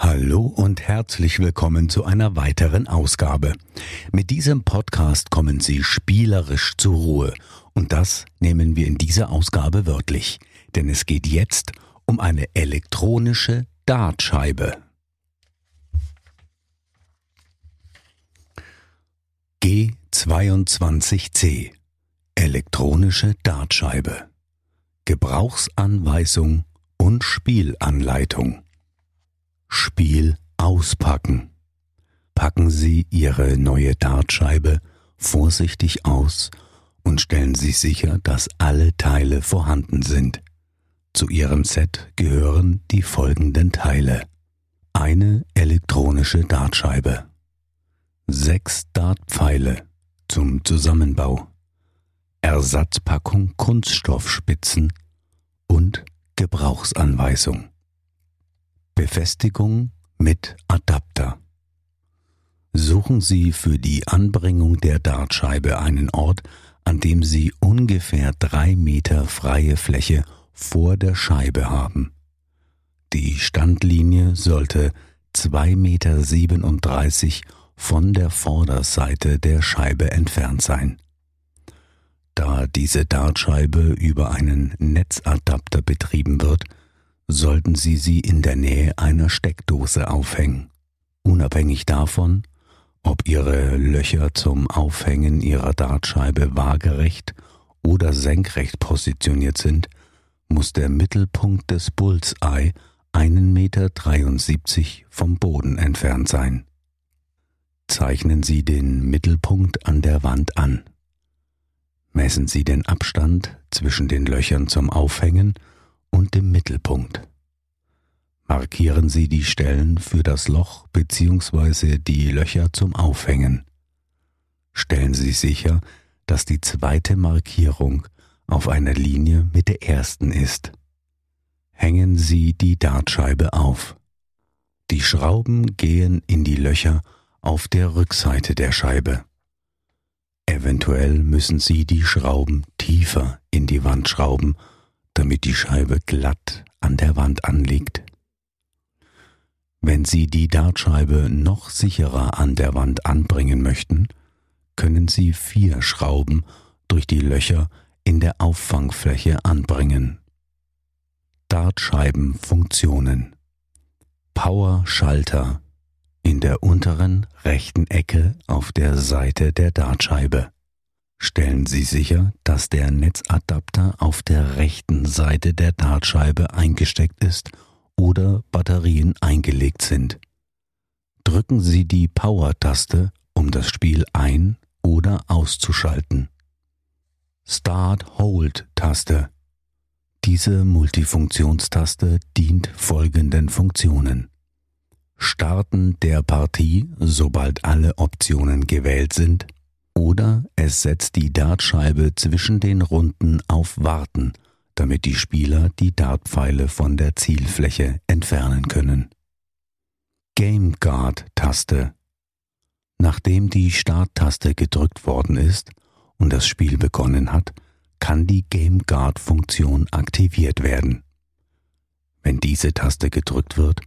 Hallo und herzlich willkommen zu einer weiteren Ausgabe. Mit diesem Podcast kommen Sie spielerisch zur Ruhe. Und das nehmen wir in dieser Ausgabe wörtlich, denn es geht jetzt um eine elektronische Dartscheibe. G22C Elektronische Dartscheibe. Gebrauchsanweisung und Spielanleitung Spiel auspacken. Packen Sie Ihre neue Dartscheibe vorsichtig aus und stellen Sie sicher, dass alle Teile vorhanden sind. Zu Ihrem Set gehören die folgenden Teile. Eine elektronische Dartscheibe. Sechs Dartpfeile zum Zusammenbau. Ersatzpackung Kunststoffspitzen und Gebrauchsanweisung. Befestigung mit Adapter. Suchen Sie für die Anbringung der Dartscheibe einen Ort, an dem Sie ungefähr drei Meter freie Fläche vor der Scheibe haben. Die Standlinie sollte 2,37 Meter von der Vorderseite der Scheibe entfernt sein. Da diese Dartscheibe über einen Netzadapter betrieben wird, sollten Sie sie in der Nähe einer Steckdose aufhängen. Unabhängig davon, ob Ihre Löcher zum Aufhängen Ihrer Dartscheibe waagerecht oder senkrecht positioniert sind, muss der Mittelpunkt des Bullseye einen Meter vom Boden entfernt sein. Zeichnen Sie den Mittelpunkt an der Wand an. Messen Sie den Abstand zwischen den Löchern zum Aufhängen und dem Mittelpunkt. Markieren Sie die Stellen für das Loch bzw. die Löcher zum Aufhängen. Stellen Sie sicher, dass die zweite Markierung auf einer Linie mit der ersten ist. Hängen Sie die Dartscheibe auf. Die Schrauben gehen in die Löcher auf der Rückseite der Scheibe. Eventuell müssen Sie die Schrauben tiefer in die Wand schrauben damit die Scheibe glatt an der Wand anliegt. Wenn Sie die Dartscheibe noch sicherer an der Wand anbringen möchten, können Sie vier Schrauben durch die Löcher in der Auffangfläche anbringen. Dartscheibenfunktionen Power-Schalter in der unteren rechten Ecke auf der Seite der Dartscheibe. Stellen Sie sicher, dass der Netzadapter auf der rechten Seite der Dartscheibe eingesteckt ist oder Batterien eingelegt sind. Drücken Sie die Power-Taste, um das Spiel ein- oder auszuschalten. Start-Hold-Taste. Diese Multifunktionstaste dient folgenden Funktionen. Starten der Partie, sobald alle Optionen gewählt sind, oder es setzt die Dartscheibe zwischen den Runden auf Warten, damit die Spieler die Dartpfeile von der Zielfläche entfernen können. Game Guard Taste Nachdem die Starttaste gedrückt worden ist und das Spiel begonnen hat, kann die Game Guard Funktion aktiviert werden. Wenn diese Taste gedrückt wird,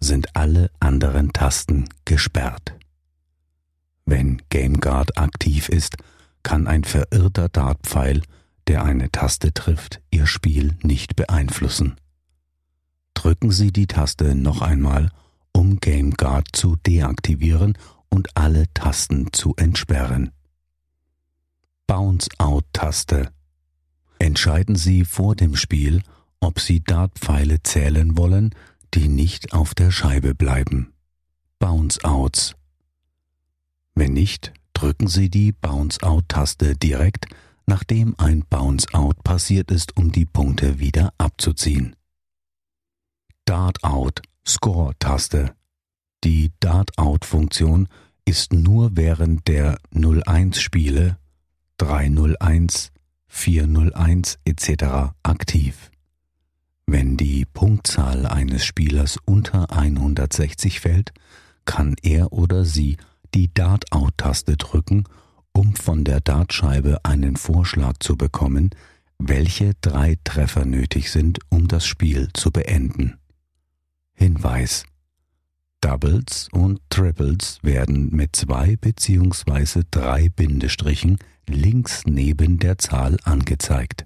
sind alle anderen Tasten gesperrt. Wenn GameGuard aktiv ist, kann ein verirrter Dartpfeil, der eine Taste trifft, Ihr Spiel nicht beeinflussen. Drücken Sie die Taste noch einmal, um GameGuard zu deaktivieren und alle Tasten zu entsperren. Bounce-Out-Taste. Entscheiden Sie vor dem Spiel, ob Sie Dartpfeile zählen wollen, die nicht auf der Scheibe bleiben. Bounce-Outs wenn nicht, drücken Sie die Bounce-Out-Taste direkt, nachdem ein Bounce-Out passiert ist, um die Punkte wieder abzuziehen. Dart-Out Score-Taste. Die Dart-Out-Funktion ist nur während der 0-1-Spiele 301, 401 etc. aktiv. Wenn die Punktzahl eines Spielers unter 160 fällt, kann er oder sie die Dart-Out-Taste drücken, um von der Dartscheibe einen Vorschlag zu bekommen, welche drei Treffer nötig sind, um das Spiel zu beenden. Hinweis Doubles und Triples werden mit zwei bzw. drei Bindestrichen links neben der Zahl angezeigt.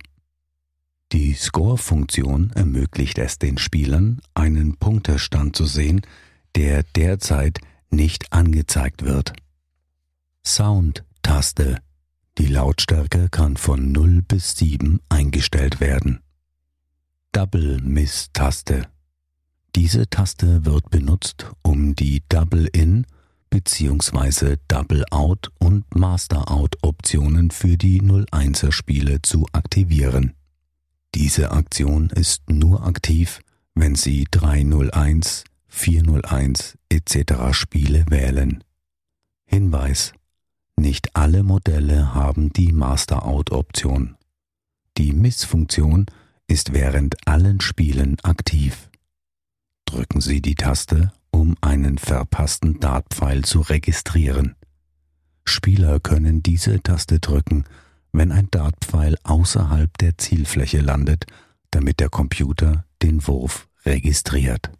Die Score-Funktion ermöglicht es den Spielern, einen Punktestand zu sehen, der derzeit nicht angezeigt wird. Sound-Taste. Die Lautstärke kann von 0 bis 7 eingestellt werden. Double-Miss-Taste. Diese Taste wird benutzt, um die Double-In bzw. Double-Out und Master-Out-Optionen für die 01er Spiele zu aktivieren. Diese Aktion ist nur aktiv, wenn Sie 301, 401 etc. Spiele wählen. Hinweis nicht alle Modelle haben die Master-Out-Option. Die Miss-Funktion ist während allen Spielen aktiv. Drücken Sie die Taste, um einen verpassten Dartpfeil zu registrieren. Spieler können diese Taste drücken, wenn ein Dartpfeil außerhalb der Zielfläche landet, damit der Computer den Wurf registriert.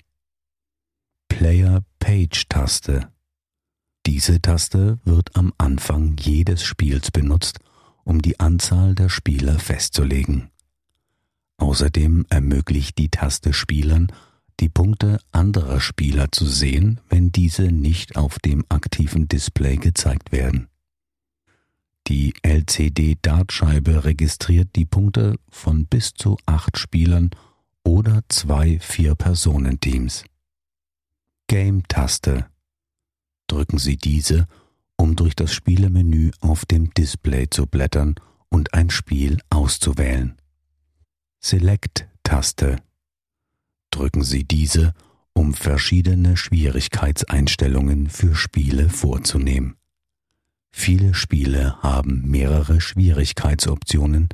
Player Page Taste. Diese Taste wird am Anfang jedes Spiels benutzt, um die Anzahl der Spieler festzulegen. Außerdem ermöglicht die Taste Spielern, die Punkte anderer Spieler zu sehen, wenn diese nicht auf dem aktiven Display gezeigt werden. Die LCD-Dartscheibe registriert die Punkte von bis zu acht Spielern oder zwei Vier-Personen-Teams. Game-Taste. Drücken Sie diese, um durch das Spielemenü auf dem Display zu blättern und ein Spiel auszuwählen. Select-Taste. Drücken Sie diese, um verschiedene Schwierigkeitseinstellungen für Spiele vorzunehmen. Viele Spiele haben mehrere Schwierigkeitsoptionen,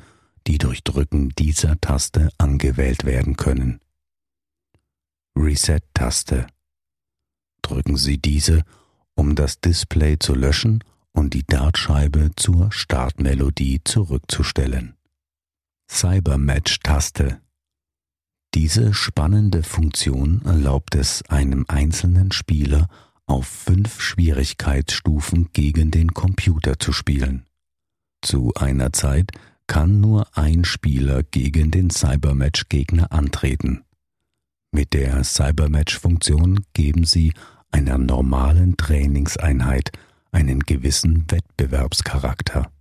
die durch Drücken dieser Taste angewählt werden können. Reset-Taste. Drücken Sie diese, um das Display zu löschen und die Dartscheibe zur Startmelodie zurückzustellen. Cybermatch-Taste. Diese spannende Funktion erlaubt es einem einzelnen Spieler auf fünf Schwierigkeitsstufen gegen den Computer zu spielen. Zu einer Zeit kann nur ein Spieler gegen den Cybermatch-Gegner antreten. Mit der Cybermatch-Funktion geben Sie einer normalen Trainingseinheit einen gewissen Wettbewerbscharakter.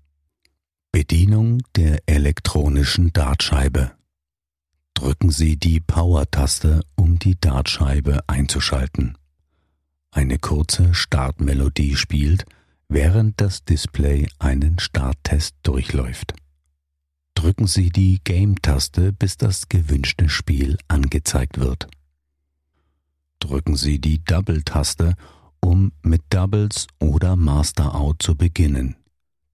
Bedienung der elektronischen Dartscheibe. Drücken Sie die Power-Taste, um die Dartscheibe einzuschalten. Eine kurze Startmelodie spielt, während das Display einen Starttest durchläuft. Drücken Sie die Game-Taste, bis das gewünschte Spiel angezeigt wird drücken Sie die Double-Taste, um mit Doubles oder Master Out zu beginnen.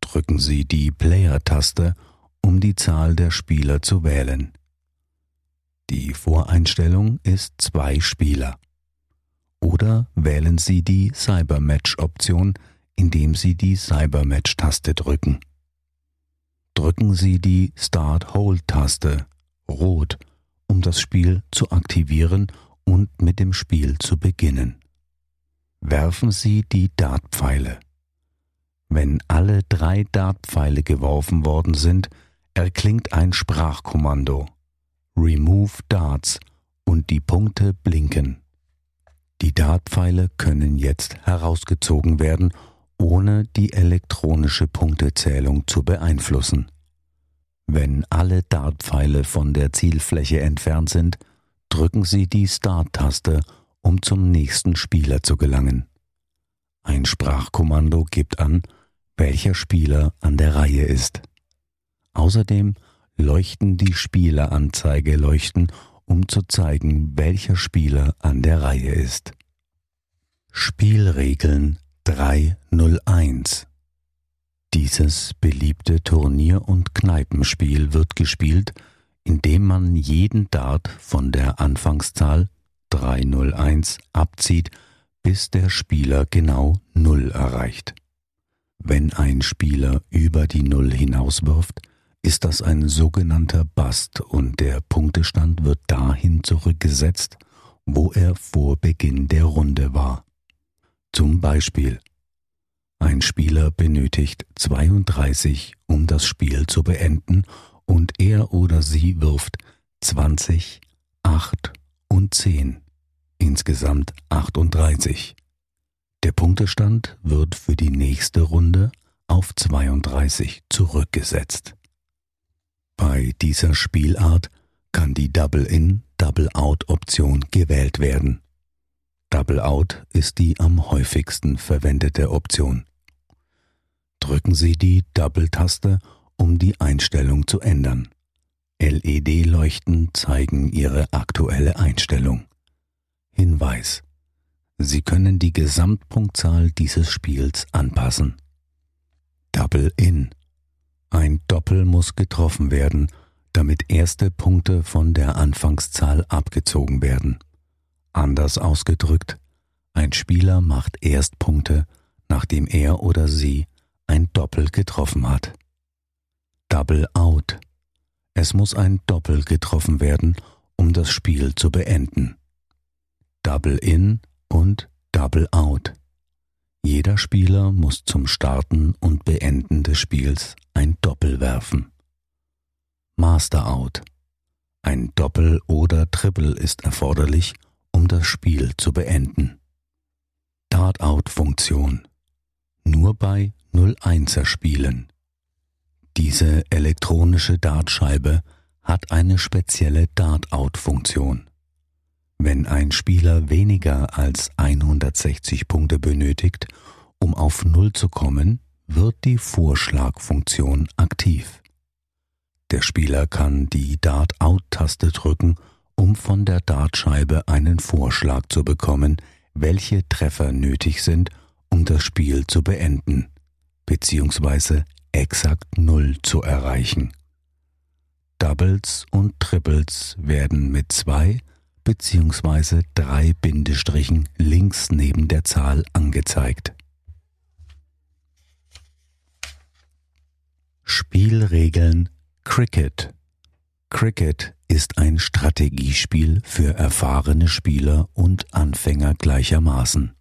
Drücken Sie die Player-Taste, um die Zahl der Spieler zu wählen. Die Voreinstellung ist zwei Spieler. Oder wählen Sie die Cybermatch-Option, indem Sie die Cybermatch-Taste drücken. Drücken Sie die Start-Hold-Taste, rot, um das Spiel zu aktivieren und mit dem Spiel zu beginnen. Werfen Sie die Dartpfeile. Wenn alle drei Dartpfeile geworfen worden sind, erklingt ein Sprachkommando Remove Darts und die Punkte blinken. Die Dartpfeile können jetzt herausgezogen werden, ohne die elektronische Punktezählung zu beeinflussen. Wenn alle Dartpfeile von der Zielfläche entfernt sind, drücken Sie die Start-Taste, um zum nächsten Spieler zu gelangen. Ein Sprachkommando gibt an, welcher Spieler an der Reihe ist. Außerdem leuchten die Spieleranzeige leuchten, um zu zeigen, welcher Spieler an der Reihe ist. Spielregeln 301 Dieses beliebte Turnier- und Kneipenspiel wird gespielt, indem man jeden Dart von der Anfangszahl 301 abzieht, bis der Spieler genau 0 erreicht. Wenn ein Spieler über die Null hinauswirft, ist das ein sogenannter Bust und der Punktestand wird dahin zurückgesetzt, wo er vor Beginn der Runde war. Zum Beispiel ein Spieler benötigt 32, um das Spiel zu beenden, und er oder sie wirft 20, 8 und 10, insgesamt 38. Der Punktestand wird für die nächste Runde auf 32 zurückgesetzt. Bei dieser Spielart kann die Double-In, Double-Out-Option gewählt werden. Double-Out ist die am häufigsten verwendete Option. Drücken Sie die Double-Taste, um die Einstellung zu ändern. LED-Leuchten zeigen Ihre aktuelle Einstellung. Hinweis. Sie können die Gesamtpunktzahl dieses Spiels anpassen. Double In. Ein Doppel muss getroffen werden, damit erste Punkte von der Anfangszahl abgezogen werden. Anders ausgedrückt, ein Spieler macht erst Punkte, nachdem er oder sie ein Doppel getroffen hat. Double Out. Es muss ein Doppel getroffen werden, um das Spiel zu beenden. Double In und Double Out. Jeder Spieler muss zum Starten und Beenden des Spiels ein Doppel werfen. Master Out. Ein Doppel oder Triple ist erforderlich, um das Spiel zu beenden. Dart-Out-Funktion. Nur bei 01er Spielen. Diese elektronische Dartscheibe hat eine spezielle Dart-Out-Funktion. Wenn ein Spieler weniger als 160 Punkte benötigt, um auf Null zu kommen, wird die Vorschlagfunktion aktiv. Der Spieler kann die Dart-Out-Taste drücken, um von der Dartscheibe einen Vorschlag zu bekommen, welche Treffer nötig sind, um das Spiel zu beenden beziehungsweise exakt Null zu erreichen. Doubles und Triples werden mit zwei beziehungsweise drei Bindestrichen links neben der Zahl angezeigt. Spielregeln Cricket Cricket ist ein Strategiespiel für erfahrene Spieler und Anfänger gleichermaßen.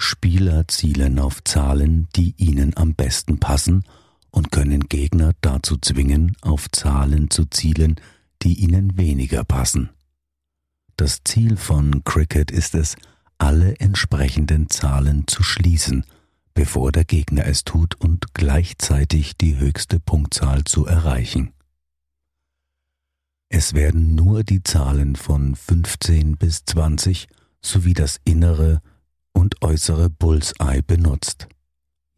Spieler zielen auf Zahlen, die ihnen am besten passen und können Gegner dazu zwingen, auf Zahlen zu zielen, die ihnen weniger passen. Das Ziel von Cricket ist es, alle entsprechenden Zahlen zu schließen, bevor der Gegner es tut und gleichzeitig die höchste Punktzahl zu erreichen. Es werden nur die Zahlen von 15 bis 20 sowie das innere und äußere Bullseye benutzt.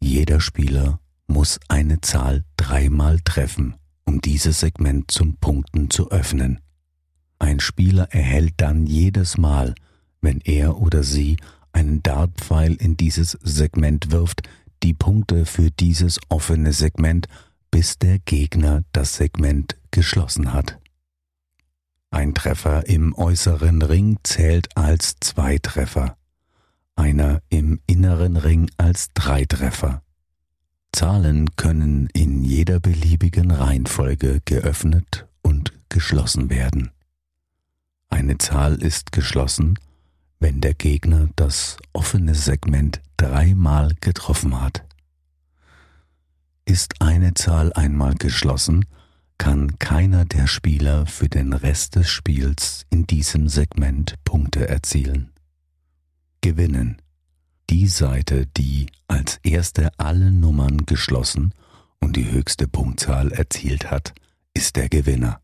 Jeder Spieler muss eine Zahl dreimal treffen, um dieses Segment zum Punkten zu öffnen. Ein Spieler erhält dann jedes Mal, wenn er oder sie einen Dartpfeil in dieses Segment wirft, die Punkte für dieses offene Segment, bis der Gegner das Segment geschlossen hat. Ein Treffer im äußeren Ring zählt als zwei Treffer einer im inneren Ring als Dreitreffer. Zahlen können in jeder beliebigen Reihenfolge geöffnet und geschlossen werden. Eine Zahl ist geschlossen, wenn der Gegner das offene Segment dreimal getroffen hat. Ist eine Zahl einmal geschlossen, kann keiner der Spieler für den Rest des Spiels in diesem Segment Punkte erzielen gewinnen. Die Seite, die als erste alle Nummern geschlossen und die höchste Punktzahl erzielt hat, ist der Gewinner.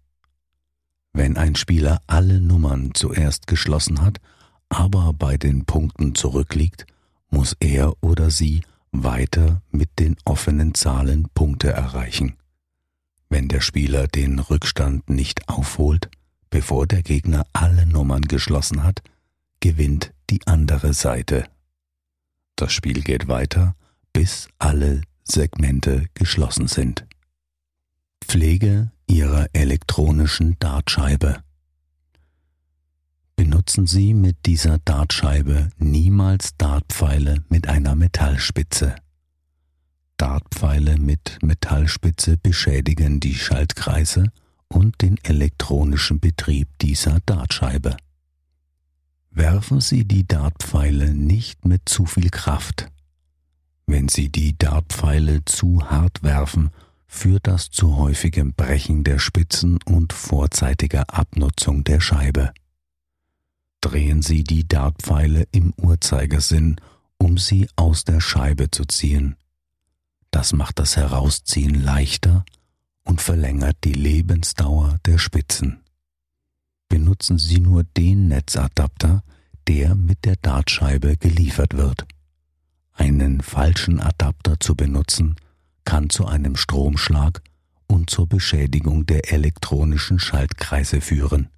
Wenn ein Spieler alle Nummern zuerst geschlossen hat, aber bei den Punkten zurückliegt, muss er oder sie weiter mit den offenen Zahlen Punkte erreichen. Wenn der Spieler den Rückstand nicht aufholt, bevor der Gegner alle Nummern geschlossen hat, gewinnt die andere Seite. Das Spiel geht weiter, bis alle Segmente geschlossen sind. Pflege Ihrer elektronischen Dartscheibe. Benutzen Sie mit dieser Dartscheibe niemals Dartpfeile mit einer Metallspitze. Dartpfeile mit Metallspitze beschädigen die Schaltkreise und den elektronischen Betrieb dieser Dartscheibe. Werfen Sie die Dartpfeile nicht mit zu viel Kraft. Wenn Sie die Dartpfeile zu hart werfen, führt das zu häufigem Brechen der Spitzen und vorzeitiger Abnutzung der Scheibe. Drehen Sie die Dartpfeile im Uhrzeigersinn, um sie aus der Scheibe zu ziehen. Das macht das Herausziehen leichter und verlängert die Lebensdauer der Spitzen. Benutzen Sie nur den Netzadapter, der mit der Dartscheibe geliefert wird. Einen falschen Adapter zu benutzen, kann zu einem Stromschlag und zur Beschädigung der elektronischen Schaltkreise führen.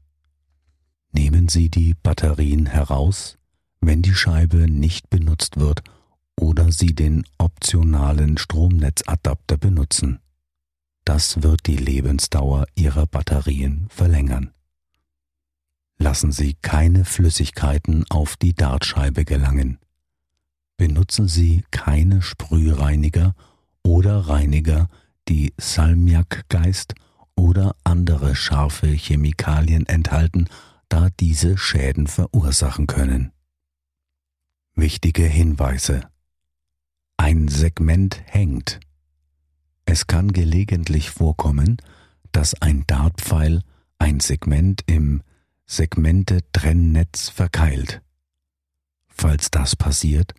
Nehmen Sie die Batterien heraus, wenn die Scheibe nicht benutzt wird oder Sie den optionalen Stromnetzadapter benutzen. Das wird die Lebensdauer Ihrer Batterien verlängern. Lassen Sie keine Flüssigkeiten auf die Dartscheibe gelangen. Benutzen Sie keine Sprühreiniger oder Reiniger, die Salmiakgeist oder andere scharfe Chemikalien enthalten, da diese Schäden verursachen können. Wichtige Hinweise Ein Segment hängt. Es kann gelegentlich vorkommen, dass ein Dartpfeil ein Segment im Segmente-Trennnetz verkeilt. Falls das passiert,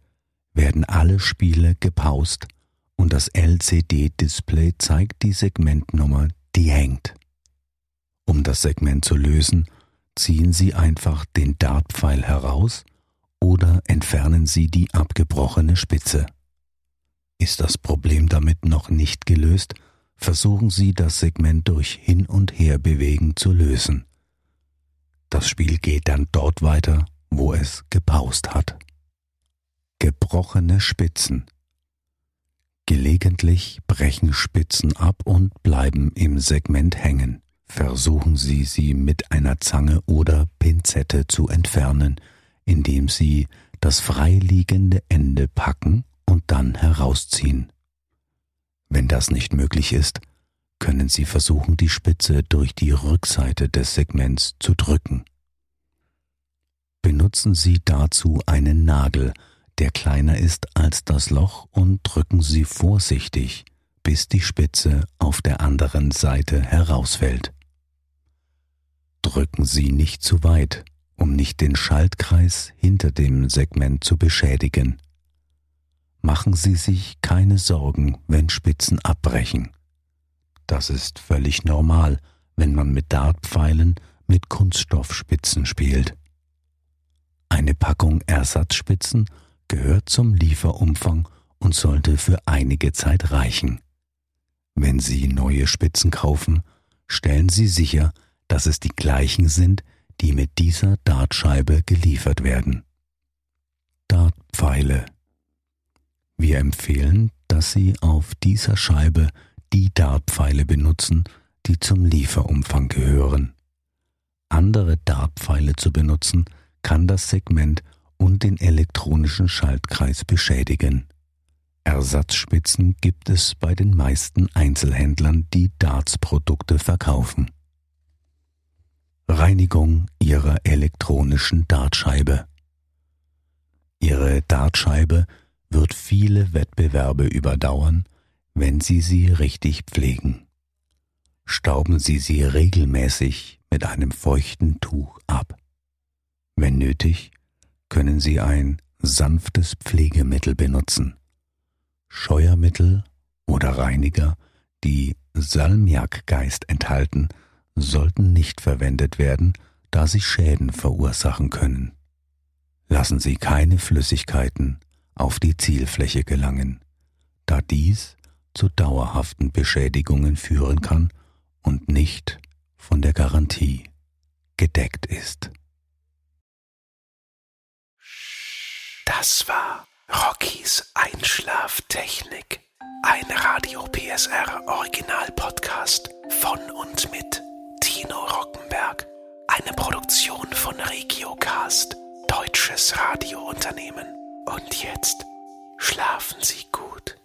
werden alle Spiele gepaust und das LCD-Display zeigt die Segmentnummer, die hängt. Um das Segment zu lösen, ziehen Sie einfach den Dartpfeil heraus oder entfernen Sie die abgebrochene Spitze. Ist das Problem damit noch nicht gelöst, versuchen Sie das Segment durch Hin- und Herbewegen zu lösen. Das Spiel geht dann dort weiter, wo es gepaust hat. Gebrochene Spitzen. Gelegentlich brechen Spitzen ab und bleiben im Segment hängen. Versuchen Sie sie mit einer Zange oder Pinzette zu entfernen, indem Sie das freiliegende Ende packen und dann herausziehen. Wenn das nicht möglich ist, können Sie versuchen, die Spitze durch die Rückseite des Segments zu drücken. Benutzen Sie dazu einen Nagel, der kleiner ist als das Loch, und drücken Sie vorsichtig, bis die Spitze auf der anderen Seite herausfällt. Drücken Sie nicht zu weit, um nicht den Schaltkreis hinter dem Segment zu beschädigen. Machen Sie sich keine Sorgen, wenn Spitzen abbrechen. Das ist völlig normal, wenn man mit Dartpfeilen mit Kunststoffspitzen spielt. Eine Packung Ersatzspitzen gehört zum Lieferumfang und sollte für einige Zeit reichen. Wenn Sie neue Spitzen kaufen, stellen Sie sicher, dass es die gleichen sind, die mit dieser Dartscheibe geliefert werden. Dartpfeile. Wir empfehlen, dass Sie auf dieser Scheibe die Dartpfeile benutzen, die zum Lieferumfang gehören. Andere Dartpfeile zu benutzen, kann das Segment und den elektronischen Schaltkreis beschädigen. Ersatzspitzen gibt es bei den meisten Einzelhändlern, die Darts-Produkte verkaufen. Reinigung Ihrer elektronischen Dartscheibe. Ihre Dartscheibe wird viele Wettbewerbe überdauern, wenn Sie sie richtig pflegen. Stauben Sie sie regelmäßig mit einem feuchten Tuch ab. Wenn nötig, können Sie ein sanftes Pflegemittel benutzen. Scheuermittel oder Reiniger, die Salmiakgeist enthalten, sollten nicht verwendet werden, da sie Schäden verursachen können. Lassen Sie keine Flüssigkeiten auf die Zielfläche gelangen, da dies zu dauerhaften Beschädigungen führen kann und nicht von der Garantie gedeckt ist. Das war Rockys Einschlaftechnik. Ein Radio PSR Original Podcast von und mit Tino Rockenberg. Eine Produktion von Regiocast, deutsches Radiounternehmen. Und jetzt schlafen Sie gut.